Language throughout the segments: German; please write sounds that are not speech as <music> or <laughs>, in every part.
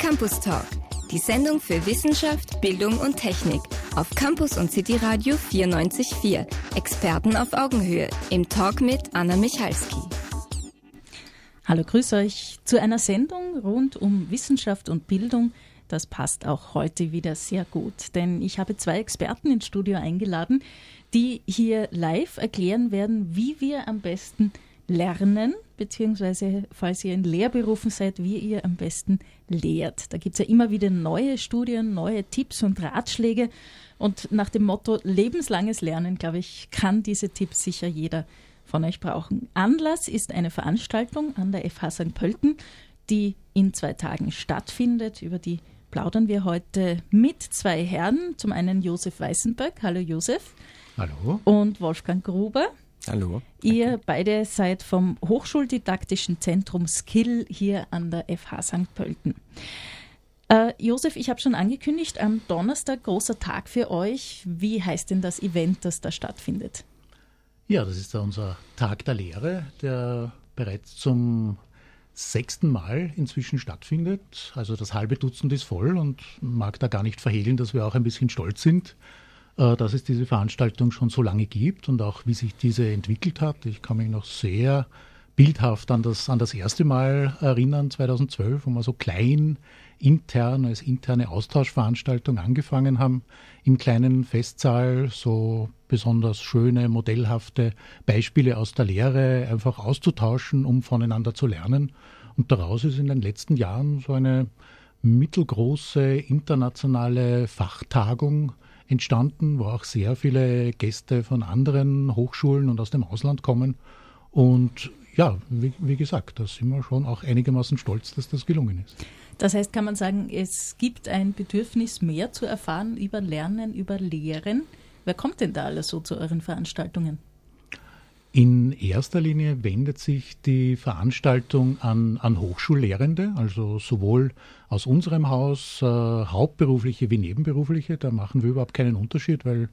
Campus Talk, die Sendung für Wissenschaft, Bildung und Technik auf Campus und City Radio 94.4. Experten auf Augenhöhe im Talk mit Anna Michalski. Hallo, grüß euch zu einer Sendung rund um Wissenschaft und Bildung. Das passt auch heute wieder sehr gut, denn ich habe zwei Experten ins Studio eingeladen, die hier live erklären werden, wie wir am besten lernen, beziehungsweise falls ihr in Lehrberufen seid, wie ihr am besten lehrt. Da gibt es ja immer wieder neue Studien, neue Tipps und Ratschläge. Und nach dem Motto lebenslanges Lernen, glaube ich, kann diese Tipps sicher jeder von euch brauchen. Anlass ist eine Veranstaltung an der FH St. Pölten, die in zwei Tagen stattfindet. Über die plaudern wir heute mit zwei Herren. Zum einen Josef Weißenböck. Hallo Josef. Hallo. Und Wolfgang Gruber. Hallo. Ihr beide seid vom Hochschuldidaktischen Zentrum Skill hier an der FH St. Pölten. Äh, Josef, ich habe schon angekündigt, am Donnerstag großer Tag für euch. Wie heißt denn das Event, das da stattfindet? Ja, das ist unser Tag der Lehre, der bereits zum sechsten Mal inzwischen stattfindet. Also das halbe Dutzend ist voll und mag da gar nicht verhehlen, dass wir auch ein bisschen stolz sind dass es diese Veranstaltung schon so lange gibt und auch wie sich diese entwickelt hat. Ich kann mich noch sehr bildhaft an das, an das erste Mal erinnern, 2012, wo wir so klein intern als interne Austauschveranstaltung angefangen haben, im kleinen Festsaal so besonders schöne, modellhafte Beispiele aus der Lehre einfach auszutauschen, um voneinander zu lernen. Und daraus ist in den letzten Jahren so eine mittelgroße internationale Fachtagung entstanden, wo auch sehr viele Gäste von anderen Hochschulen und aus dem Ausland kommen. Und ja, wie, wie gesagt, da sind wir schon auch einigermaßen stolz, dass das gelungen ist. Das heißt, kann man sagen, es gibt ein Bedürfnis, mehr zu erfahren über Lernen, über Lehren. Wer kommt denn da alles so zu euren Veranstaltungen? In erster Linie wendet sich die Veranstaltung an, an Hochschullehrende, also sowohl aus unserem Haus äh, hauptberufliche wie nebenberufliche. Da machen wir überhaupt keinen Unterschied, weil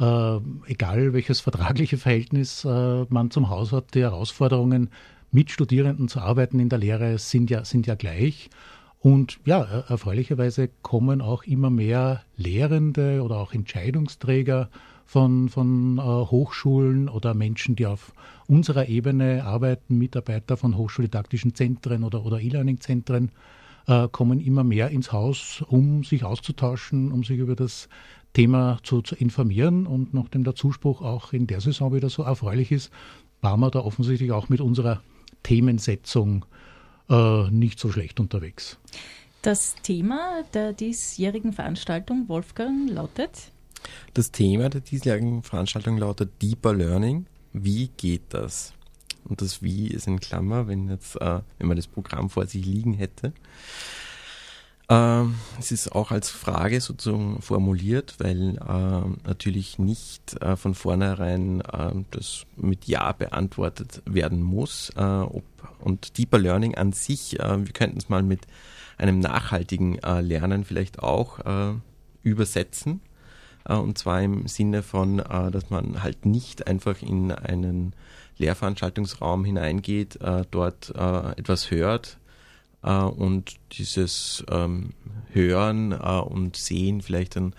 äh, egal welches vertragliche Verhältnis äh, man zum Haus hat, die Herausforderungen mit Studierenden zu arbeiten in der Lehre sind ja, sind ja gleich. Und ja, erfreulicherweise kommen auch immer mehr Lehrende oder auch Entscheidungsträger von, von äh, Hochschulen oder Menschen, die auf unserer Ebene arbeiten, Mitarbeiter von hochschuldidaktischen Zentren oder, oder E-Learning-Zentren, äh, kommen immer mehr ins Haus, um sich auszutauschen, um sich über das Thema zu, zu informieren. Und nachdem der Zuspruch auch in der Saison wieder so erfreulich ist, waren wir da offensichtlich auch mit unserer Themensetzung äh, nicht so schlecht unterwegs. Das Thema der diesjährigen Veranstaltung, Wolfgang, lautet? Das Thema der diesjährigen Veranstaltung lautet Deeper Learning. Wie geht das? Und das Wie ist in Klammer, wenn jetzt, äh, wenn man das Programm vor sich liegen hätte. Ähm, es ist auch als Frage sozusagen formuliert, weil äh, natürlich nicht äh, von vornherein äh, das mit Ja beantwortet werden muss. Äh, ob, und Deeper Learning an sich, äh, wir könnten es mal mit einem nachhaltigen äh, Lernen vielleicht auch übersetzen. Und zwar im Sinne von, dass man halt nicht einfach in einen Lehrveranstaltungsraum hineingeht, dort etwas hört, äh, und dieses ähm, Hören äh, und Sehen vielleicht dann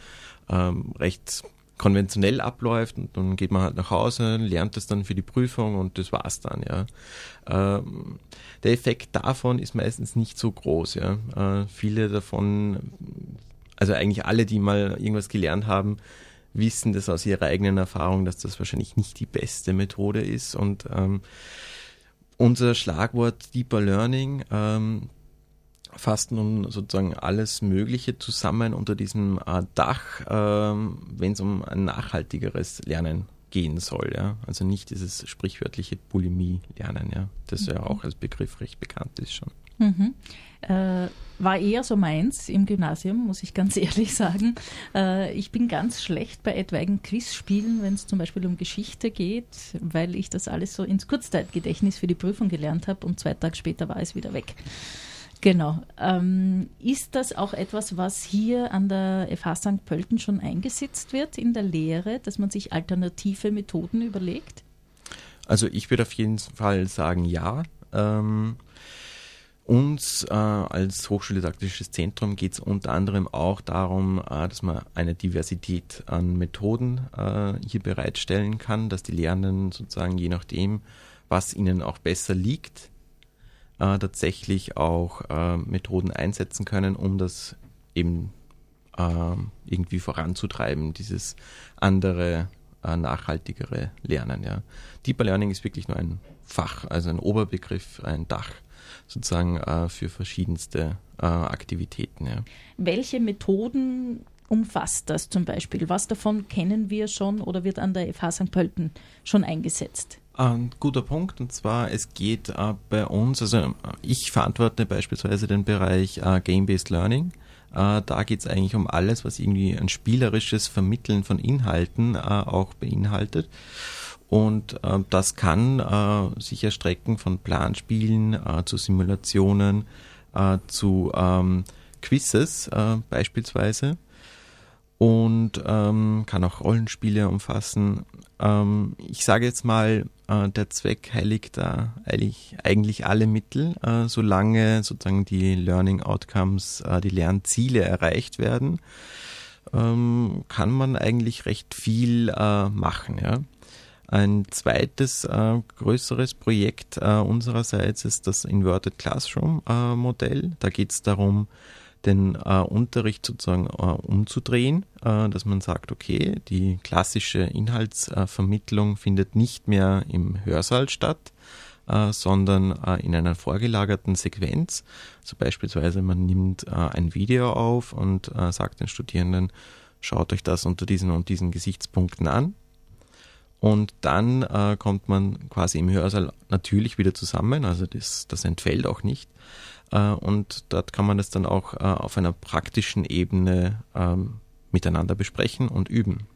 ähm, recht konventionell abläuft und dann geht man halt nach Hause, lernt es dann für die Prüfung und das war's dann, ja. Ähm, der Effekt davon ist meistens nicht so groß, ja. Äh, viele davon, also eigentlich alle, die mal irgendwas gelernt haben, wissen das aus ihrer eigenen Erfahrung, dass das wahrscheinlich nicht die beste Methode ist und ähm, unser Schlagwort Deeper Learning ähm, fasst nun sozusagen alles Mögliche zusammen unter diesem äh, Dach, äh, wenn es um ein nachhaltigeres Lernen gehen soll. Ja? Also nicht dieses sprichwörtliche Bulimie-Lernen, ja? das ja mhm. auch als Begriff recht bekannt ist schon. Mhm. Äh, war eher so meins im Gymnasium, muss ich ganz <laughs> ehrlich sagen. Äh, ich bin ganz schlecht bei etwaigen Quizspielen, wenn es zum Beispiel um Geschichte geht, weil ich das alles so ins Kurzzeitgedächtnis für die Prüfung gelernt habe und zwei Tage später war es wieder weg. Genau. Ähm, ist das auch etwas, was hier an der FH St. Pölten schon eingesetzt wird in der Lehre, dass man sich alternative Methoden überlegt? Also ich würde auf jeden Fall sagen ja. Ähm, uns äh, als Hochschuldidaktisches Zentrum geht es unter anderem auch darum, äh, dass man eine Diversität an Methoden äh, hier bereitstellen kann, dass die Lernenden sozusagen je nachdem, was ihnen auch besser liegt, äh, tatsächlich auch äh, Methoden einsetzen können, um das eben äh, irgendwie voranzutreiben, dieses andere, nachhaltigere Lernen. Ja. Deeper Learning ist wirklich nur ein Fach, also ein Oberbegriff, ein Dach sozusagen äh, für verschiedenste äh, Aktivitäten. Ja. Welche Methoden umfasst das zum Beispiel? Was davon kennen wir schon oder wird an der FH St. Pölten schon eingesetzt? Ein guter Punkt, und zwar es geht äh, bei uns, also ich verantworte beispielsweise den Bereich äh, Game-Based Learning. Äh, da geht es eigentlich um alles, was irgendwie ein spielerisches Vermitteln von Inhalten äh, auch beinhaltet. Und äh, das kann äh, sich erstrecken von Planspielen äh, zu Simulationen, äh, zu ähm, Quizzes äh, beispielsweise und ähm, kann auch Rollenspiele umfassen. Ähm, ich sage jetzt mal, äh, der Zweck heiligt da eigentlich, eigentlich alle Mittel, solange sozusagen die Learning Outcomes, die Lernziele erreicht werden, ähm, kann man eigentlich recht viel äh, machen. Ja? Ein zweites äh, größeres Projekt äh, unsererseits ist das Inverted Classroom äh, Modell. Da geht es darum, den äh, Unterricht sozusagen äh, umzudrehen, äh, dass man sagt, okay, die klassische Inhaltsvermittlung findet nicht mehr im Hörsaal statt, sondern in einer vorgelagerten Sequenz. So beispielsweise man nimmt ein Video auf und sagt den Studierenden, schaut euch das unter diesen und diesen Gesichtspunkten an und dann äh, kommt man quasi im Hörsaal natürlich wieder zusammen, also das, das entfällt auch nicht. Äh, und dort kann man das dann auch äh, auf einer praktischen Ebene ähm, miteinander besprechen und üben.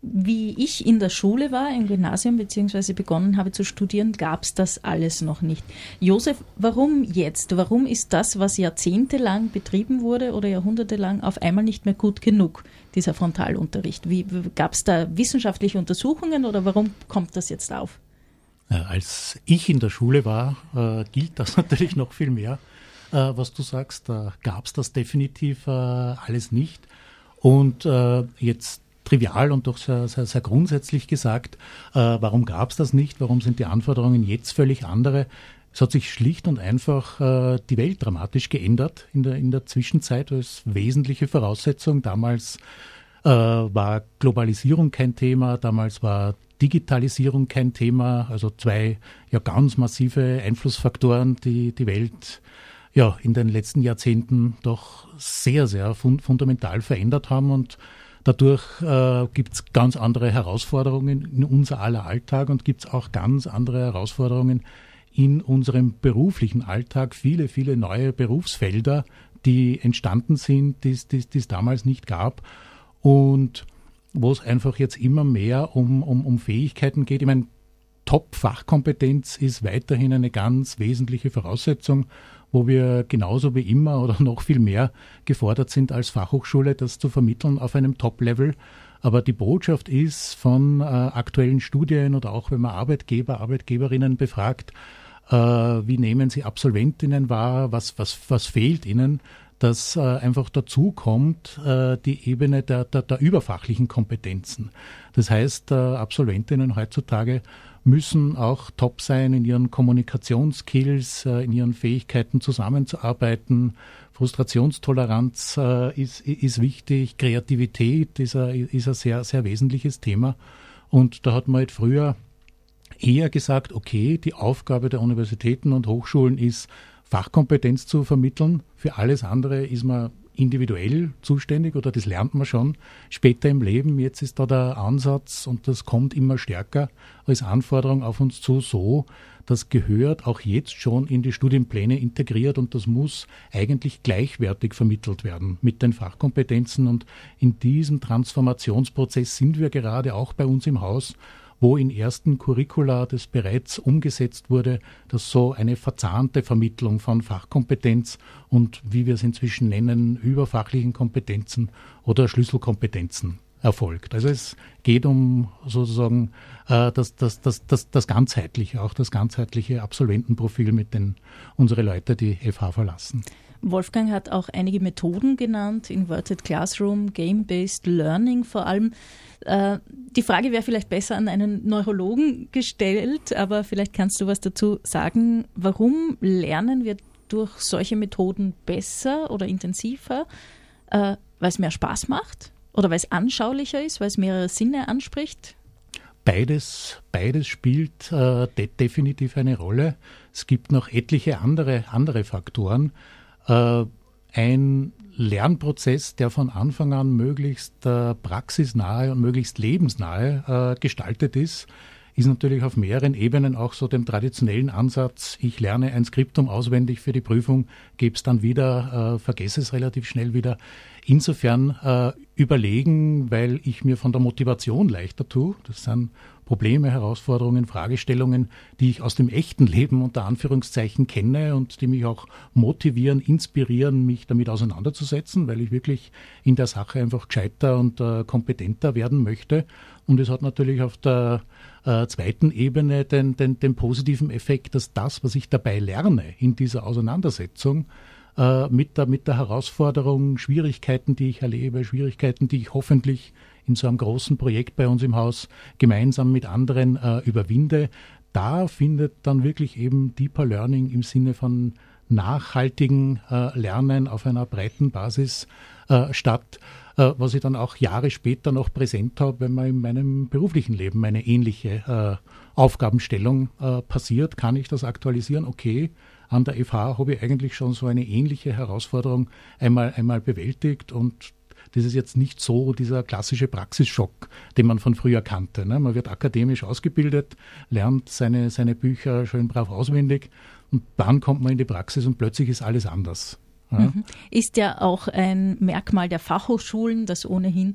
Wie ich in der Schule war, im Gymnasium, beziehungsweise begonnen habe zu studieren, gab es das alles noch nicht. Josef, warum jetzt? Warum ist das, was jahrzehntelang betrieben wurde oder jahrhundertelang, auf einmal nicht mehr gut genug, dieser Frontalunterricht? Gab es da wissenschaftliche Untersuchungen oder warum kommt das jetzt auf? Als ich in der Schule war, äh, gilt das <laughs> natürlich noch viel mehr, äh, was du sagst. Da gab es das definitiv äh, alles nicht. Und äh, jetzt trivial und doch sehr, sehr, sehr grundsätzlich gesagt, äh, warum gab es das nicht? Warum sind die Anforderungen jetzt völlig andere? Es hat sich schlicht und einfach äh, die Welt dramatisch geändert in der, in der Zwischenzeit als wesentliche Voraussetzung. Damals äh, war Globalisierung kein Thema, damals war Digitalisierung kein Thema, also zwei ja ganz massive Einflussfaktoren, die die Welt ja in den letzten Jahrzehnten doch sehr, sehr fund fundamental verändert haben und Dadurch äh, gibt es ganz andere Herausforderungen in unser aller Alltag und gibt es auch ganz andere Herausforderungen in unserem beruflichen Alltag. Viele, viele neue Berufsfelder, die entstanden sind, die es damals nicht gab. Und wo es einfach jetzt immer mehr um, um, um Fähigkeiten geht. Ich meine, Top-Fachkompetenz ist weiterhin eine ganz wesentliche Voraussetzung wo wir genauso wie immer oder <laughs> noch viel mehr gefordert sind als Fachhochschule, das zu vermitteln auf einem Top-Level. Aber die Botschaft ist von äh, aktuellen Studien oder auch wenn man Arbeitgeber, Arbeitgeberinnen befragt, äh, wie nehmen sie Absolventinnen wahr, was, was, was fehlt ihnen, dass äh, einfach dazu kommt äh, die Ebene der, der, der überfachlichen Kompetenzen. Das heißt, äh, Absolventinnen heutzutage müssen auch top sein in ihren Kommunikationsskills, äh, in ihren Fähigkeiten zusammenzuarbeiten. Frustrationstoleranz äh, ist, ist wichtig, Kreativität ist ein, ist ein sehr, sehr wesentliches Thema. Und da hat man halt früher eher gesagt, okay, die Aufgabe der Universitäten und Hochschulen ist, Fachkompetenz zu vermitteln. Für alles andere ist man individuell zuständig oder das lernt man schon später im Leben. Jetzt ist da der Ansatz und das kommt immer stärker als Anforderung auf uns zu, so, das gehört auch jetzt schon in die Studienpläne integriert und das muss eigentlich gleichwertig vermittelt werden mit den Fachkompetenzen. Und in diesem Transformationsprozess sind wir gerade auch bei uns im Haus wo in ersten Curricula das bereits umgesetzt wurde, dass so eine verzahnte Vermittlung von Fachkompetenz und wie wir es inzwischen nennen, überfachlichen Kompetenzen oder Schlüsselkompetenzen erfolgt. Also es geht um sozusagen äh, das, das, das, das, das ganzheitliche, auch das ganzheitliche Absolventenprofil, mit dem unsere Leute die FH verlassen. Wolfgang hat auch einige Methoden genannt, Inverted Classroom, Game-Based Learning vor allem. Äh, die Frage wäre vielleicht besser an einen Neurologen gestellt, aber vielleicht kannst du was dazu sagen. Warum lernen wir durch solche Methoden besser oder intensiver? Äh, weil es mehr Spaß macht oder weil es anschaulicher ist, weil es mehrere Sinne anspricht? Beides, beides spielt äh, de definitiv eine Rolle. Es gibt noch etliche andere, andere Faktoren. Äh, ein Lernprozess, der von Anfang an möglichst äh, praxisnahe und möglichst lebensnahe äh, gestaltet ist, ist natürlich auf mehreren Ebenen auch so dem traditionellen Ansatz, ich lerne ein Skriptum auswendig für die Prüfung, gebe es dann wieder, äh, vergesse es relativ schnell wieder. Insofern äh, überlegen, weil ich mir von der Motivation leichter tue. Das sind Probleme, Herausforderungen, Fragestellungen, die ich aus dem echten Leben unter Anführungszeichen kenne und die mich auch motivieren, inspirieren, mich damit auseinanderzusetzen, weil ich wirklich in der Sache einfach gescheiter und äh, kompetenter werden möchte. Und es hat natürlich auf der äh, zweiten Ebene den, den, den positiven Effekt, dass das, was ich dabei lerne in dieser Auseinandersetzung, äh, mit, der, mit der Herausforderung, Schwierigkeiten, die ich erlebe, Schwierigkeiten, die ich hoffentlich in so einem großen Projekt bei uns im Haus gemeinsam mit anderen äh, überwinde. Da findet dann wirklich eben Deeper Learning im Sinne von nachhaltigen äh, Lernen auf einer breiten Basis äh, statt, äh, was ich dann auch Jahre später noch präsent habe, wenn man in meinem beruflichen Leben eine ähnliche äh, Aufgabenstellung äh, passiert, kann ich das aktualisieren. Okay, an der FH habe ich eigentlich schon so eine ähnliche Herausforderung einmal, einmal bewältigt und das ist jetzt nicht so dieser klassische Praxisschock, den man von früher kannte. Ne? Man wird akademisch ausgebildet, lernt seine, seine Bücher schön brav auswendig und dann kommt man in die Praxis und plötzlich ist alles anders. Ja? Mhm. Ist ja auch ein Merkmal der Fachhochschulen, dass ohnehin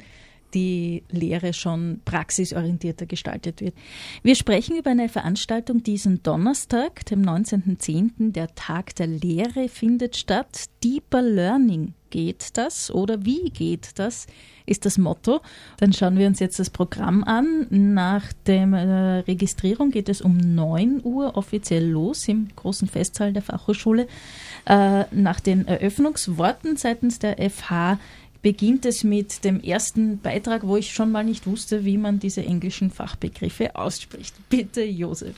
die Lehre schon praxisorientierter gestaltet wird. Wir sprechen über eine Veranstaltung diesen Donnerstag, dem 19.10. Der Tag der Lehre findet statt. Deeper Learning geht das oder wie geht das, ist das Motto. Dann schauen wir uns jetzt das Programm an. Nach der äh, Registrierung geht es um 9 Uhr offiziell los im großen Festsaal der Fachhochschule. Äh, nach den Eröffnungsworten seitens der FH beginnt es mit dem ersten Beitrag, wo ich schon mal nicht wusste, wie man diese englischen Fachbegriffe ausspricht. <laughs> Bitte, Josef.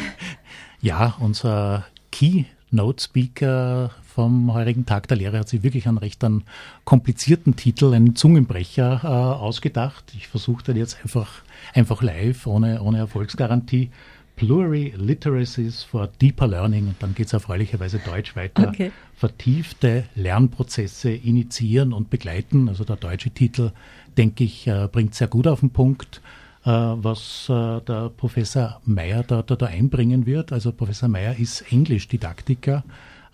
<laughs> ja, unser Keynote-Speaker vom heurigen Tag der Lehre hat sich wirklich einen recht einen komplizierten Titel, einen Zungenbrecher äh, ausgedacht. Ich versuche den jetzt einfach, einfach live, ohne, ohne Erfolgsgarantie. Pluriliteracies for Deeper Learning und dann geht es erfreulicherweise Deutsch weiter. Okay. Vertiefte Lernprozesse initiieren und begleiten. Also der deutsche Titel, denke ich, äh, bringt sehr gut auf den Punkt, äh, was äh, der Professor Meyer da, da, da einbringen wird. Also Professor Meyer ist Englischdidaktiker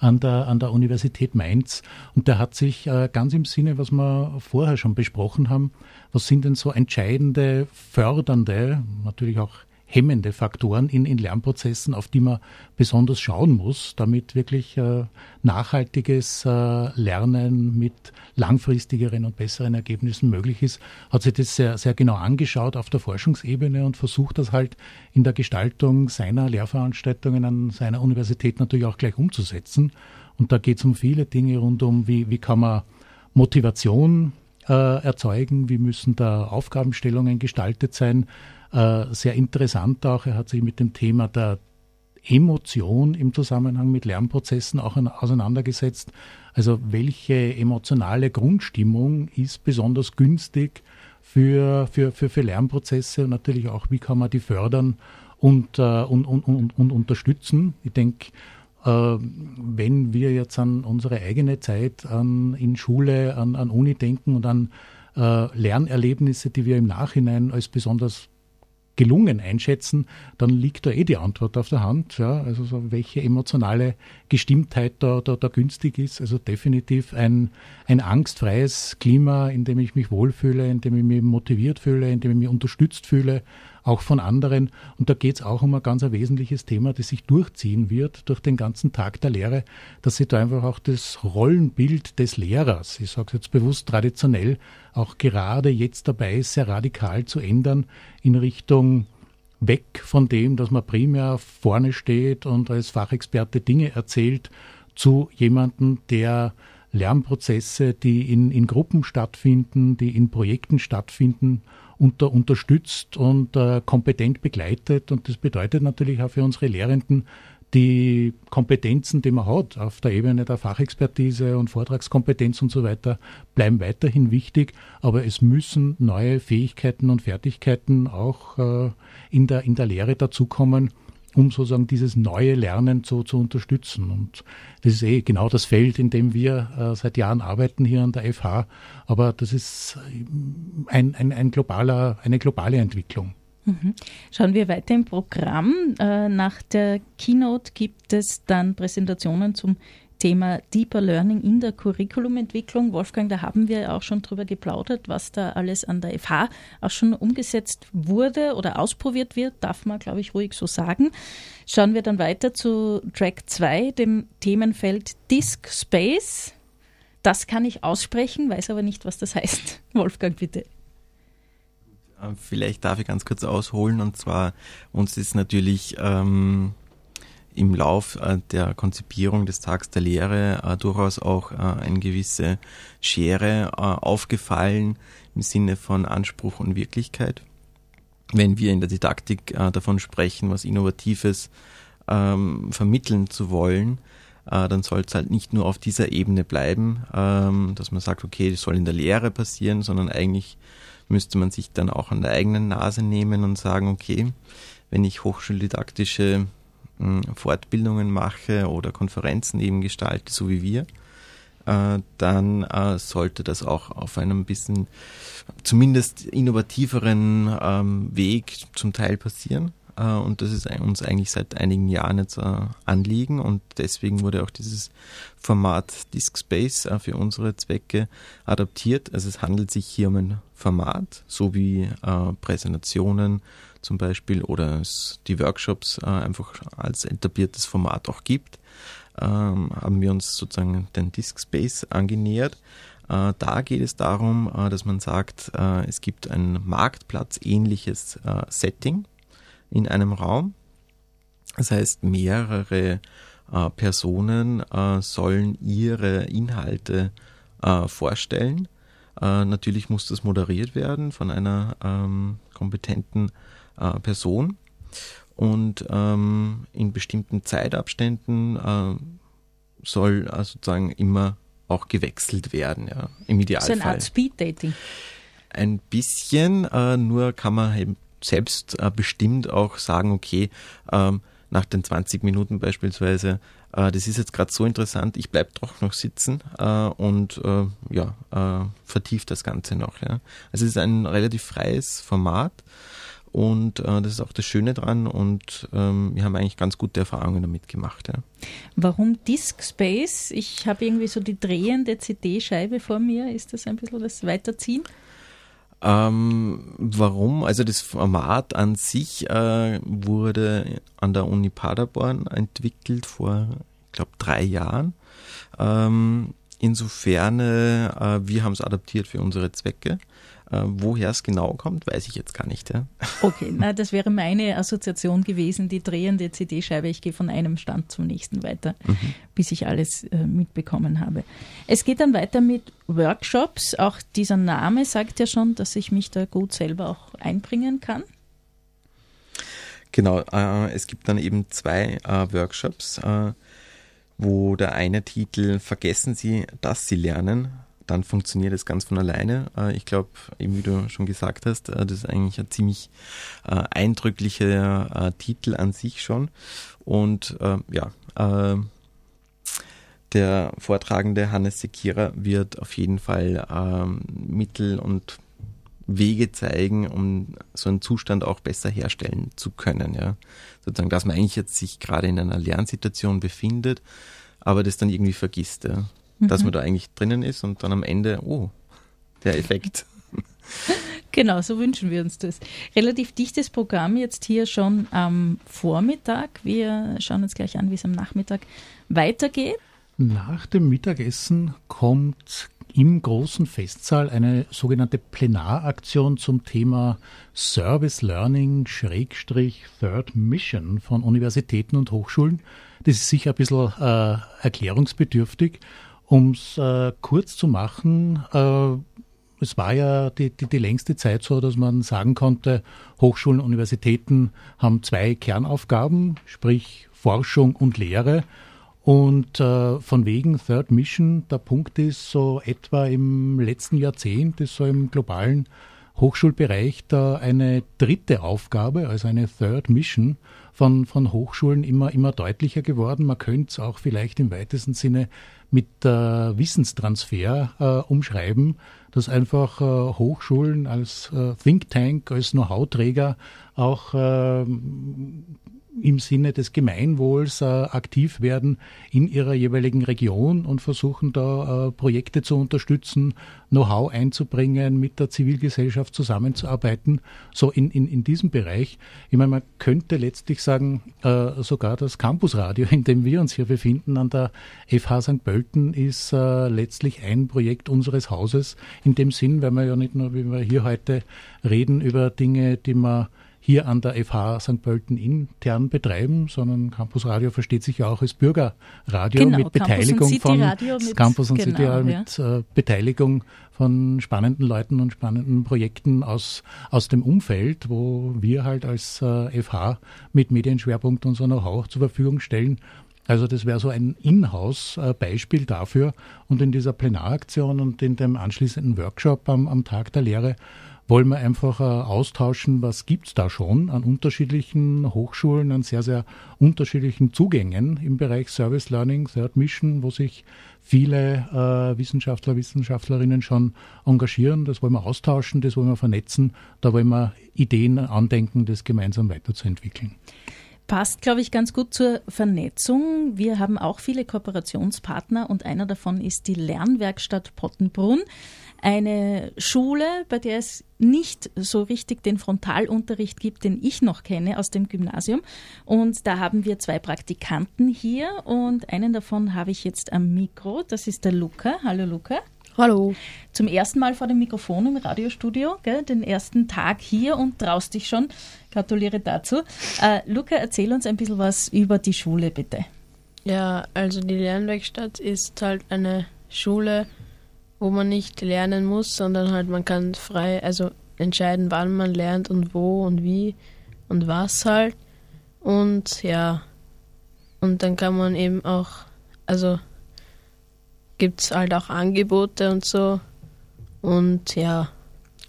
an der, an der Universität Mainz. Und der hat sich ganz im Sinne, was wir vorher schon besprochen haben, was sind denn so entscheidende, fördernde, natürlich auch hemmende Faktoren in, in Lernprozessen, auf die man besonders schauen muss, damit wirklich äh, nachhaltiges äh, Lernen mit langfristigeren und besseren Ergebnissen möglich ist, hat sich das sehr, sehr genau angeschaut auf der Forschungsebene und versucht das halt in der Gestaltung seiner Lehrveranstaltungen an seiner Universität natürlich auch gleich umzusetzen. Und da geht es um viele Dinge rund um, wie, wie kann man Motivation äh, erzeugen, wie müssen da Aufgabenstellungen gestaltet sein, äh, sehr interessant auch. Er hat sich mit dem Thema der Emotion im Zusammenhang mit Lernprozessen auch auseinandergesetzt. Also welche emotionale Grundstimmung ist besonders günstig für, für, für, für Lernprozesse und natürlich auch, wie kann man die fördern und, äh, und, und, und, und unterstützen. Ich denke, äh, wenn wir jetzt an unsere eigene Zeit an, in Schule, an, an Uni denken und an äh, Lernerlebnisse, die wir im Nachhinein als besonders gelungen einschätzen, dann liegt da eh die Antwort auf der Hand. Ja, also so welche emotionale Gestimmtheit da, da, da günstig ist. Also definitiv ein, ein angstfreies Klima, in dem ich mich wohlfühle, in dem ich mich motiviert fühle, in dem ich mich unterstützt fühle, auch von anderen. Und da geht es auch um ein ganz ein wesentliches Thema, das sich durchziehen wird durch den ganzen Tag der Lehre, dass sich da einfach auch das Rollenbild des Lehrers, ich sage es jetzt bewusst traditionell, auch gerade jetzt dabei ist, sehr radikal zu ändern in Richtung weg von dem, dass man primär vorne steht und als Fachexperte Dinge erzählt, zu jemandem, der Lernprozesse, die in, in Gruppen stattfinden, die in Projekten stattfinden, unter, unterstützt und äh, kompetent begleitet. Und das bedeutet natürlich auch für unsere Lehrenden, die Kompetenzen, die man hat auf der Ebene der Fachexpertise und Vortragskompetenz und so weiter, bleiben weiterhin wichtig, aber es müssen neue Fähigkeiten und Fertigkeiten auch äh, in, der, in der Lehre dazukommen, um sozusagen dieses neue Lernen zu, zu unterstützen. Und das ist eh genau das Feld, in dem wir äh, seit Jahren arbeiten hier an der FH. Aber das ist ein, ein, ein globaler, eine globale Entwicklung. Mhm. Schauen wir weiter im Programm. Äh, nach der Keynote gibt es dann Präsentationen zum Thema Deeper Learning in der Curriculumentwicklung. Wolfgang, da haben wir auch schon drüber geplaudert, was da alles an der FH auch schon umgesetzt wurde oder ausprobiert wird, darf man, glaube ich, ruhig so sagen. Schauen wir dann weiter zu Track 2, dem Themenfeld Disk Space. Das kann ich aussprechen, weiß aber nicht, was das heißt. <laughs> Wolfgang, bitte. Äh, vielleicht darf ich ganz kurz ausholen und zwar uns ist natürlich ähm, im Lauf äh, der Konzipierung des Tags der Lehre äh, durchaus auch äh, eine gewisse Schere aufgefallen im Sinne von Anspruch und Wirklichkeit. Wenn wir in der Didaktik davon sprechen, was Innovatives ähm, vermitteln zu wollen, dann soll es halt nicht nur auf dieser Ebene bleiben, ähm, dass man sagt, okay, das soll in der Lehre passieren, sondern eigentlich müsste man sich dann auch an der eigenen Nase nehmen und sagen, okay, wenn ich hochschuldidaktische Fortbildungen mache oder Konferenzen eben gestalte, so wie wir, äh, dann äh, sollte das auch auf einem bisschen zumindest innovativeren ähm, Weg zum Teil passieren. Äh, und das ist uns eigentlich seit einigen Jahren jetzt Anliegen und deswegen wurde auch dieses Format Disk Space für unsere Zwecke adaptiert. Also es handelt sich hier um ein Format, so wie Präsentationen, zum Beispiel oder es die Workshops äh, einfach als etabliertes Format auch gibt, ähm, haben wir uns sozusagen den Disk Space angenähert. Äh, da geht es darum, äh, dass man sagt, äh, es gibt ein Marktplatz-ähnliches äh, Setting in einem Raum. Das heißt, mehrere äh, Personen sollen ihre Inhalte vorstellen. natürlich muss das moderiert werden von einer ähm, kompetenten äh, Person und ähm, in bestimmten Zeitabständen äh, soll äh, sozusagen immer auch gewechselt werden, ja, im Idealfall. So eine Art Speed-Dating. Ein bisschen, äh, nur kann man eben selbst äh, bestimmt auch sagen, okay, ähm, nach den 20 Minuten beispielsweise, äh, das ist jetzt gerade so interessant, ich bleibe doch noch sitzen äh, und äh, ja, äh, vertieft das Ganze noch. Ja. Also es ist ein relativ freies Format und äh, das ist auch das Schöne dran und ähm, wir haben eigentlich ganz gute Erfahrungen damit gemacht. Ja. Warum Disk Space? Ich habe irgendwie so die drehende CD-Scheibe vor mir. Ist das ein bisschen das Weiterziehen? Ähm, warum? Also das Format an sich äh, wurde an der Uni Paderborn entwickelt vor, ich glaube, drei Jahren. Ähm, insofern, äh, wir haben es adaptiert für unsere Zwecke. Äh, woher es genau kommt, weiß ich jetzt gar nicht. Ja. Okay, na, <laughs> das wäre meine Assoziation gewesen, die drehende CD-Scheibe. Ich gehe von einem Stand zum nächsten weiter, mhm. bis ich alles äh, mitbekommen habe. Es geht dann weiter mit Workshops. Auch dieser Name sagt ja schon, dass ich mich da gut selber auch einbringen kann. Genau, äh, es gibt dann eben zwei äh, Workshops, äh, wo der eine Titel Vergessen Sie, dass Sie lernen dann funktioniert es ganz von alleine. Äh, ich glaube, eben wie du schon gesagt hast, äh, das ist eigentlich ein ziemlich äh, eindrücklicher Titel an sich schon. Und ja, der Vortragende Hannes Sekira wird auf jeden Fall ähm, Mittel und Wege zeigen, um so einen Zustand auch besser herstellen zu können. Ja. Sozusagen, dass man eigentlich jetzt sich gerade in einer Lernsituation befindet, aber das dann irgendwie vergisst. Ja dass man mhm. da eigentlich drinnen ist und dann am Ende, oh, der Effekt. <laughs> Genau, so wünschen wir uns das. Relativ dichtes Programm jetzt hier schon am Vormittag. Wir schauen uns gleich an, wie es am Nachmittag weitergeht. Nach dem Mittagessen kommt im großen Festsaal eine sogenannte Plenaraktion zum Thema Service Learning Schrägstrich Third Mission von Universitäten und Hochschulen. Das ist sicher ein bisschen äh, erklärungsbedürftig. Um es äh, kurz zu machen, äh, es war ja die, die, die längste Zeit so, dass man sagen konnte, Hochschulen, Universitäten haben zwei Kernaufgaben, sprich Forschung und Lehre. Und äh, von wegen Third Mission, der Punkt ist so etwa im letzten Jahrzehnt ist so im globalen Hochschulbereich da eine dritte Aufgabe, also eine Third Mission von, von Hochschulen immer, immer deutlicher geworden. Man könnte es auch vielleicht im weitesten Sinne mit äh, Wissenstransfer äh, umschreiben, dass einfach äh, Hochschulen als äh, Think Tank, als Know-how-Träger auch äh, im Sinne des Gemeinwohls äh, aktiv werden in ihrer jeweiligen Region und versuchen da äh, Projekte zu unterstützen, Know-how einzubringen, mit der Zivilgesellschaft zusammenzuarbeiten, so in, in, in diesem Bereich. Ich meine, man könnte letztlich sagen, äh, sogar das Campusradio, <laughs> in dem wir uns hier befinden, an der FH St. Pölten, ist äh, letztlich ein Projekt unseres Hauses, in dem Sinn, weil wir ja nicht nur, wie wir hier heute reden, über Dinge, die man hier an der FH St. Pölten intern betreiben, sondern Campus Radio versteht sich ja auch als Bürgerradio genau, mit Beteiligung von mit, Campus und genau, City ja. mit äh, Beteiligung von spannenden Leuten und spannenden Projekten aus, aus dem Umfeld, wo wir halt als äh, FH mit Medienschwerpunkt unser Know-how zur Verfügung stellen. Also das wäre so ein Inhouse-Beispiel dafür. Und in dieser Plenaraktion und in dem anschließenden Workshop am, am Tag der Lehre wollen wir einfach äh, austauschen, was gibt's da schon an unterschiedlichen Hochschulen, an sehr, sehr unterschiedlichen Zugängen im Bereich Service Learning, Third Mission, wo sich viele äh, Wissenschaftler, Wissenschaftlerinnen schon engagieren. Das wollen wir austauschen, das wollen wir vernetzen, da wollen wir Ideen andenken, das gemeinsam weiterzuentwickeln passt, glaube ich, ganz gut zur Vernetzung. Wir haben auch viele Kooperationspartner und einer davon ist die Lernwerkstatt Pottenbrunn eine Schule, bei der es nicht so richtig den Frontalunterricht gibt, den ich noch kenne aus dem Gymnasium. Und da haben wir zwei Praktikanten hier und einen davon habe ich jetzt am Mikro. Das ist der Luca. Hallo Luca. Hallo. Zum ersten Mal vor dem Mikrofon im Radiostudio, gell? den ersten Tag hier und traust dich schon. Gratuliere dazu. Äh, Luca, erzähl uns ein bisschen was über die Schule, bitte. Ja, also die Lernwerkstatt ist halt eine Schule, wo man nicht lernen muss, sondern halt man kann frei, also entscheiden, wann man lernt und wo und wie und was halt. Und ja, und dann kann man eben auch, also gibt es halt auch Angebote und so. Und ja.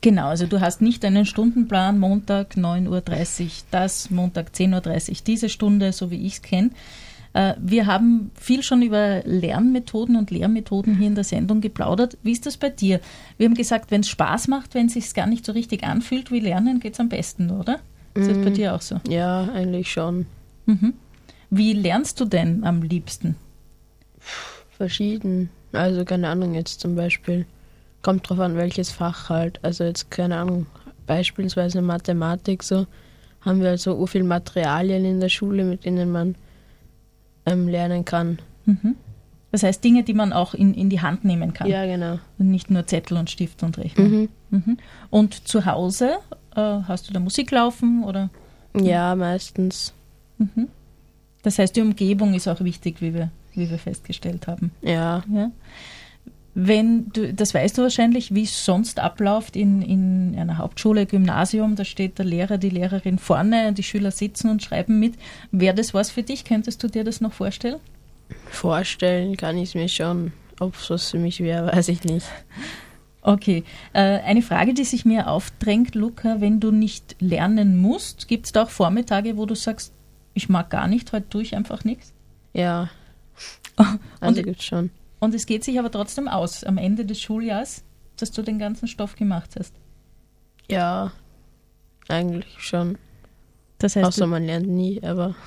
Genau, also du hast nicht einen Stundenplan, Montag 9.30 Uhr das, Montag 10.30 Uhr diese Stunde, so wie ich es kenne, äh, wir haben viel schon über Lernmethoden und Lehrmethoden hier in der Sendung geplaudert. Wie ist das bei dir? Wir haben gesagt, wenn es Spaß macht, wenn es sich gar nicht so richtig anfühlt wie Lernen, geht es am besten, oder? Ist das bei mm, dir auch so? Ja, eigentlich schon. Mhm. Wie lernst du denn am liebsten? Verschieden. Also keine Ahnung, jetzt zum Beispiel. Kommt drauf an, welches Fach halt. Also jetzt keine Ahnung, beispielsweise Mathematik so haben wir also so viel Materialien in der Schule, mit denen man ähm, lernen kann. Mhm. Das heißt Dinge, die man auch in, in die Hand nehmen kann. Ja, genau. Und nicht nur Zettel und Stift und Rechner. Mhm. Mhm. Und zu Hause äh, hast du da Musik laufen oder? Ja, meistens. Mhm. Das heißt, die Umgebung ist auch wichtig, wie wir, wie wir festgestellt haben. Ja. ja. Wenn du, das weißt du wahrscheinlich, wie es sonst abläuft in, in einer Hauptschule, Gymnasium, da steht der Lehrer, die Lehrerin vorne, die Schüler sitzen und schreiben mit. Wäre das was für dich? Könntest du dir das noch vorstellen? Vorstellen kann ich es mir schon. Ob es was für mich wäre, weiß ich nicht. Okay. Äh, eine Frage, die sich mir aufdrängt, Luca, wenn du nicht lernen musst, gibt es da auch Vormittage, wo du sagst, ich mag gar nicht, heute tue ich einfach nichts? Ja. Also gibt schon. Und es geht sich aber trotzdem aus am Ende des Schuljahres, dass du den ganzen Stoff gemacht hast. Ja, eigentlich schon. Das heißt, Außer man lernt nie, aber. <laughs>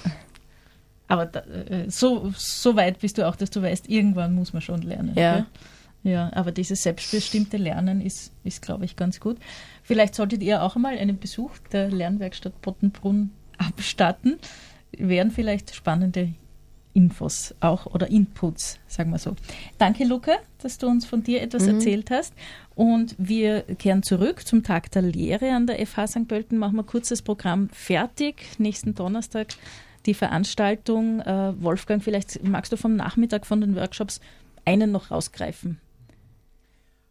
Aber da, äh, so, so weit bist du auch, dass du weißt, irgendwann muss man schon lernen. Ja. Ja, aber dieses selbstbestimmte Lernen ist, ist glaube ich, ganz gut. Vielleicht solltet ihr auch einmal einen Besuch der Lernwerkstatt Pottenbrunn abstatten. Wären vielleicht spannende Infos auch oder Inputs, sagen wir so. Danke, Luca, dass du uns von dir etwas mhm. erzählt hast. Und wir kehren zurück zum Tag der Lehre an der FH St. Pölten. Machen wir kurz das Programm fertig. Nächsten Donnerstag die Veranstaltung. Äh, Wolfgang, vielleicht magst du vom Nachmittag von den Workshops einen noch rausgreifen.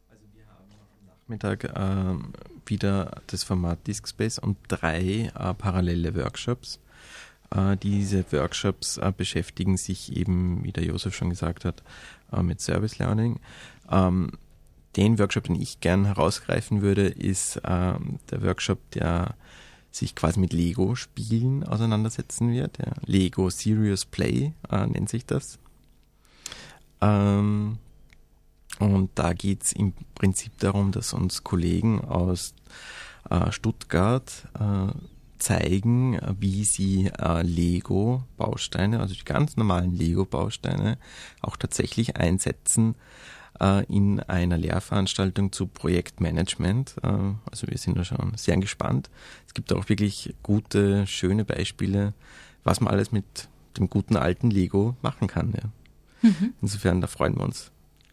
Also wir haben am Nachmittag äh, wieder das Format Disk Space und drei äh, parallele Workshops. Äh, diese Workshops äh, beschäftigen sich eben, wie der Josef schon gesagt hat, äh, mit Service Learning. Ähm, den Workshop, den ich gern herausgreifen würde, ist ähm, der Workshop, der sich quasi mit Lego-Spielen auseinandersetzen wird. Ja. Lego Serious Play äh, nennt sich das. Ähm, und da geht es im Prinzip darum, dass uns Kollegen aus äh, Stuttgart äh, zeigen, wie sie äh, Lego-Bausteine, also die ganz normalen Lego-Bausteine, auch tatsächlich einsetzen äh, in einer Lehrveranstaltung zu Projektmanagement. Äh, also wir sind da schon sehr gespannt. Es gibt auch wirklich gute, schöne Beispiele, was man alles mit dem guten alten Lego machen kann. Ja. Mhm. Insofern, da freuen wir uns.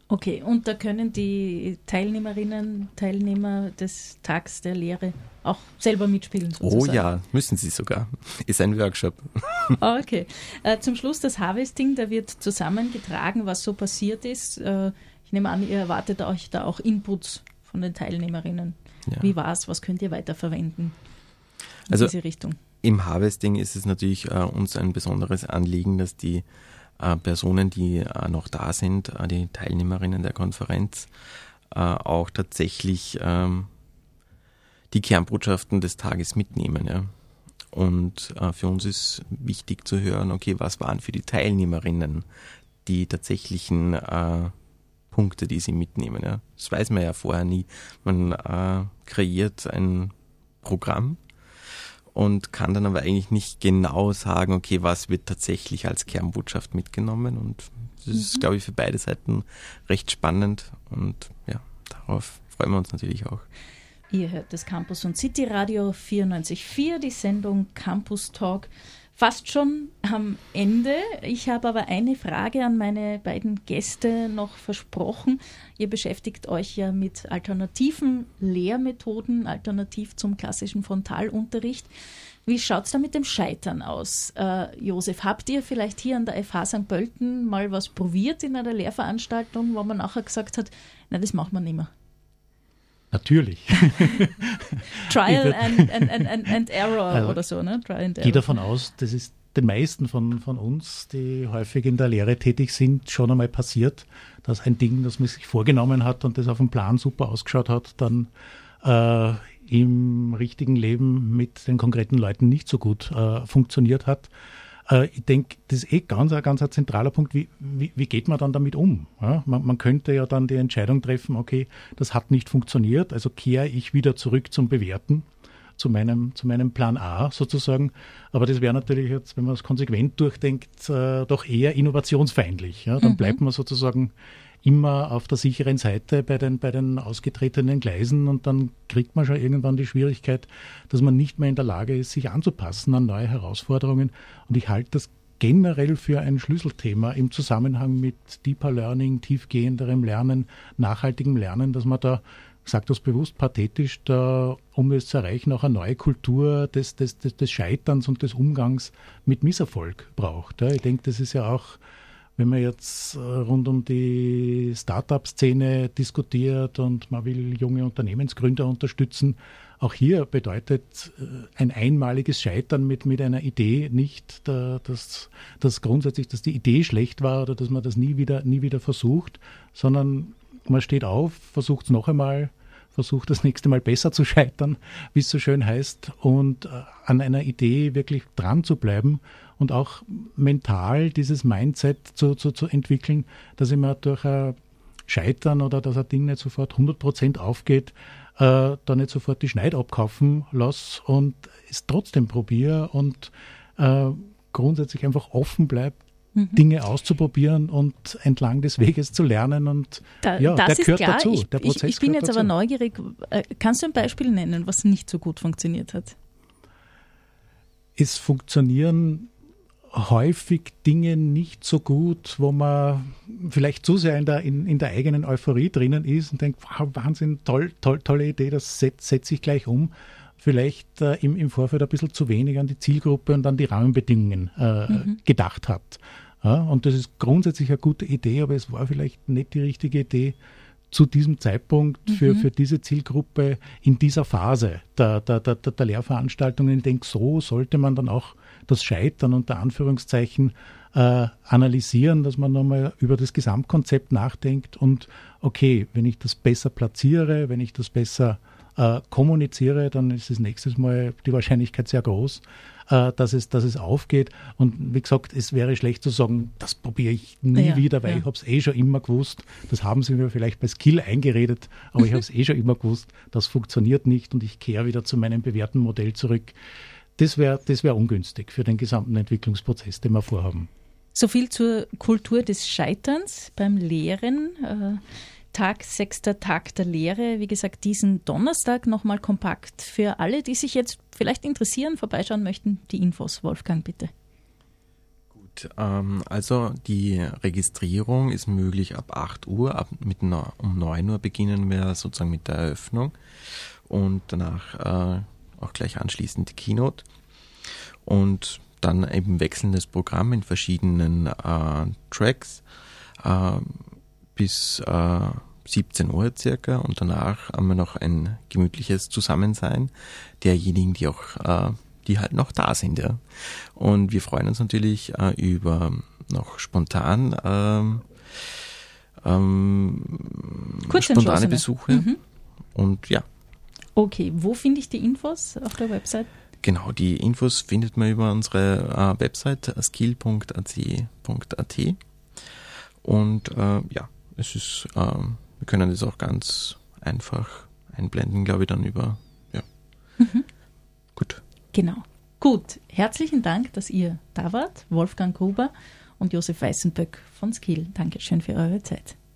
Okay, und da können die Teilnehmerinnen, Teilnehmer des Tags der Lehre auch selber mitspielen. Oh sozusagen. Oh ja, müssen sie sogar. Ist ein Workshop. Okay. Äh, zum Schluss das Harvesting, da wird zusammengetragen, was so passiert ist. Äh, ich nehme an, ihr erwartet euch da auch Inputs von den Teilnehmerinnen. Ja. Wie war es? Was könnt ihr weiterverwenden in also diese Richtung? Im Harvesting ist es natürlich äh, uns ein besonderes Anliegen, dass die Personen, die äh, noch da sind, äh, die Teilnehmerinnen der Konferenz, äh, auch tatsächlich ähm, die Kernbotschaften des Tages mitnehmen. Ja. Und äh, für uns ist wichtig zu hören, okay, was waren für die Teilnehmerinnen die tatsächlichen äh, Punkte, die sie mitnehmen. Ja. Das weiß man ja vorher nie. Man äh, kreiert ein Programm und kann dann aber eigentlich nicht genau sagen, okay, was wird tatsächlich als Kernbotschaft mitgenommen. Und das mhm. ist, glaube ich, für beide Seiten recht spannend und ja, darauf freuen wir uns natürlich auch. Ihr hört das Campus und City Radio 94.4, die Sendung Campus Talk fast schon am Ende. Ich habe aber eine Frage an meine beiden Gäste noch versprochen. Ihr beschäftigt euch ja mit alternativen Lehrmethoden, alternativ zum klassischen Frontalunterricht. Wie schaut es da mit dem Scheitern aus? Äh, Josef, habt ihr vielleicht hier an der FH St. Pölten mal was probiert in einer Lehrveranstaltung, wo man nachher gesagt hat, na, das macht man nicht mehr? Natürlich. <laughs> Trial and, and, and, and, Error <laughs> also, oder so, ne? Trial and Error. Gehe davon aus, das ist den meisten von, von uns, die häufig in der Lehre tätig sind, schon einmal passiert, dass ein Ding, das man sich vorgenommen hat und das auf dem Plan super ausgeschaut hat, dann äh, im richtigen Leben mit den konkreten Leuten nicht so gut äh, funktioniert hat. Äh, ich denke, das ist eh ganz, ganz ein zentraler Punkt. Wie, wie, wie geht man dann damit um? Ja, man, man, könnte ja dann die Entscheidung treffen, okay, das hat nicht funktioniert, also kehre ich wieder zurück zum Bewerten, zu meinem, zu meinem Plan A sozusagen. Aber das wäre natürlich jetzt, wenn man es konsequent durchdenkt, äh, doch eher innovationsfeindlich. Ja? Dann mhm. bleibt man sozusagen immer auf der sicheren Seite bei den, bei den ausgetretenen Gleisen und dann kriegt man schon irgendwann die Schwierigkeit, dass man nicht mehr in der Lage ist, sich anzupassen an neue Herausforderungen. Und ich halte das generell für ein Schlüsselthema im Zusammenhang mit Deeper Learning, tiefgehenderem Lernen, nachhaltigem Lernen, dass man da, sage das bewusst pathetisch, da, um es zu erreichen, auch eine neue Kultur des, des, des, des Scheiterns und des Umgangs mit Misserfolg braucht. Ich denke, das ist ja auch wenn man jetzt äh, rund um die Startup-Szene diskutiert und man will junge Unternehmensgründer unterstützen, auch hier bedeutet äh, ein einmaliges Scheitern mit, mit einer Idee nicht, dass, dass grundsätzlich, dass die Idee schlecht war oder dass man das nie wieder, nie wieder versucht, sondern man steht auf, versucht es noch einmal, versucht das nächste Mal besser zu scheitern, wie es so schön heißt, und äh, an einer Idee wirklich dran zu bleiben und auch mental dieses Mindset zu, zu, zu entwickeln, dass ich mir durch ein Scheitern oder dass ein Ding nicht sofort 100% aufgeht, äh, da nicht sofort die Schneid abkaufen lasse und es trotzdem probiere und äh, grundsätzlich einfach offen bleibt mhm. Dinge auszuprobieren und entlang des Weges zu lernen. Und da, ja, das der gehört klar. dazu. Ich, der Prozess ich, ich bin jetzt dazu. aber neugierig. Äh, kannst du ein Beispiel nennen, was nicht so gut funktioniert hat? Es funktionieren häufig Dinge nicht so gut, wo man vielleicht zu sehr in der, in, in der eigenen Euphorie drinnen ist und denkt, wow, Wahnsinn, toll, toll, tolle Idee, das setze setz ich gleich um. Vielleicht äh, im, im Vorfeld ein bisschen zu wenig an die Zielgruppe und an die Rahmenbedingungen äh, mhm. gedacht hat. Ja, und das ist grundsätzlich eine gute Idee, aber es war vielleicht nicht die richtige Idee, zu diesem Zeitpunkt für, mhm. für diese Zielgruppe in dieser Phase der, der, der, der Lehrveranstaltungen. Ich denke, so sollte man dann auch das Scheitern unter Anführungszeichen äh, analysieren, dass man nochmal über das Gesamtkonzept nachdenkt und okay, wenn ich das besser platziere, wenn ich das besser äh, kommuniziere, dann ist das nächstes Mal die Wahrscheinlichkeit sehr groß, äh, dass, es, dass es aufgeht. Und wie gesagt, es wäre schlecht zu sagen, das probiere ich nie ja, wieder, weil ja. ich habe es eh schon immer gewusst. Das haben sie mir vielleicht bei Skill eingeredet, aber ich <laughs> habe es eh schon immer gewusst, das funktioniert nicht und ich kehre wieder zu meinem bewährten Modell zurück. Das wäre das wär ungünstig für den gesamten Entwicklungsprozess, den wir vorhaben. So viel zur Kultur des Scheiterns beim Lehren. Tag, sechster Tag der Lehre. Wie gesagt, diesen Donnerstag nochmal kompakt für alle, die sich jetzt vielleicht interessieren, vorbeischauen möchten. Die Infos, Wolfgang, bitte. Gut, ähm, also die Registrierung ist möglich ab 8 Uhr. Ab mit um 9 Uhr beginnen wir sozusagen mit der Eröffnung und danach äh, auch gleich anschließend die Keynote. Und dann eben wechselndes Programm in verschiedenen äh, Tracks. Äh, bis äh, 17 Uhr circa und danach haben wir noch ein gemütliches Zusammensein derjenigen, die auch, äh, die halt noch da sind, ja. Und wir freuen uns natürlich äh, über noch spontan ähm, ähm, spontane Besuche mhm. und ja. Okay, wo finde ich die Infos auf der Website? Genau, die Infos findet man über unsere äh, Website skill.ac.at und äh, ja, es ist, ähm, wir können das auch ganz einfach einblenden, glaube ich, dann über, ja. Mhm. Gut. Genau. Gut, herzlichen Dank, dass ihr da wart, Wolfgang Gruber und Josef Weißenböck von Skill. Dankeschön für eure Zeit.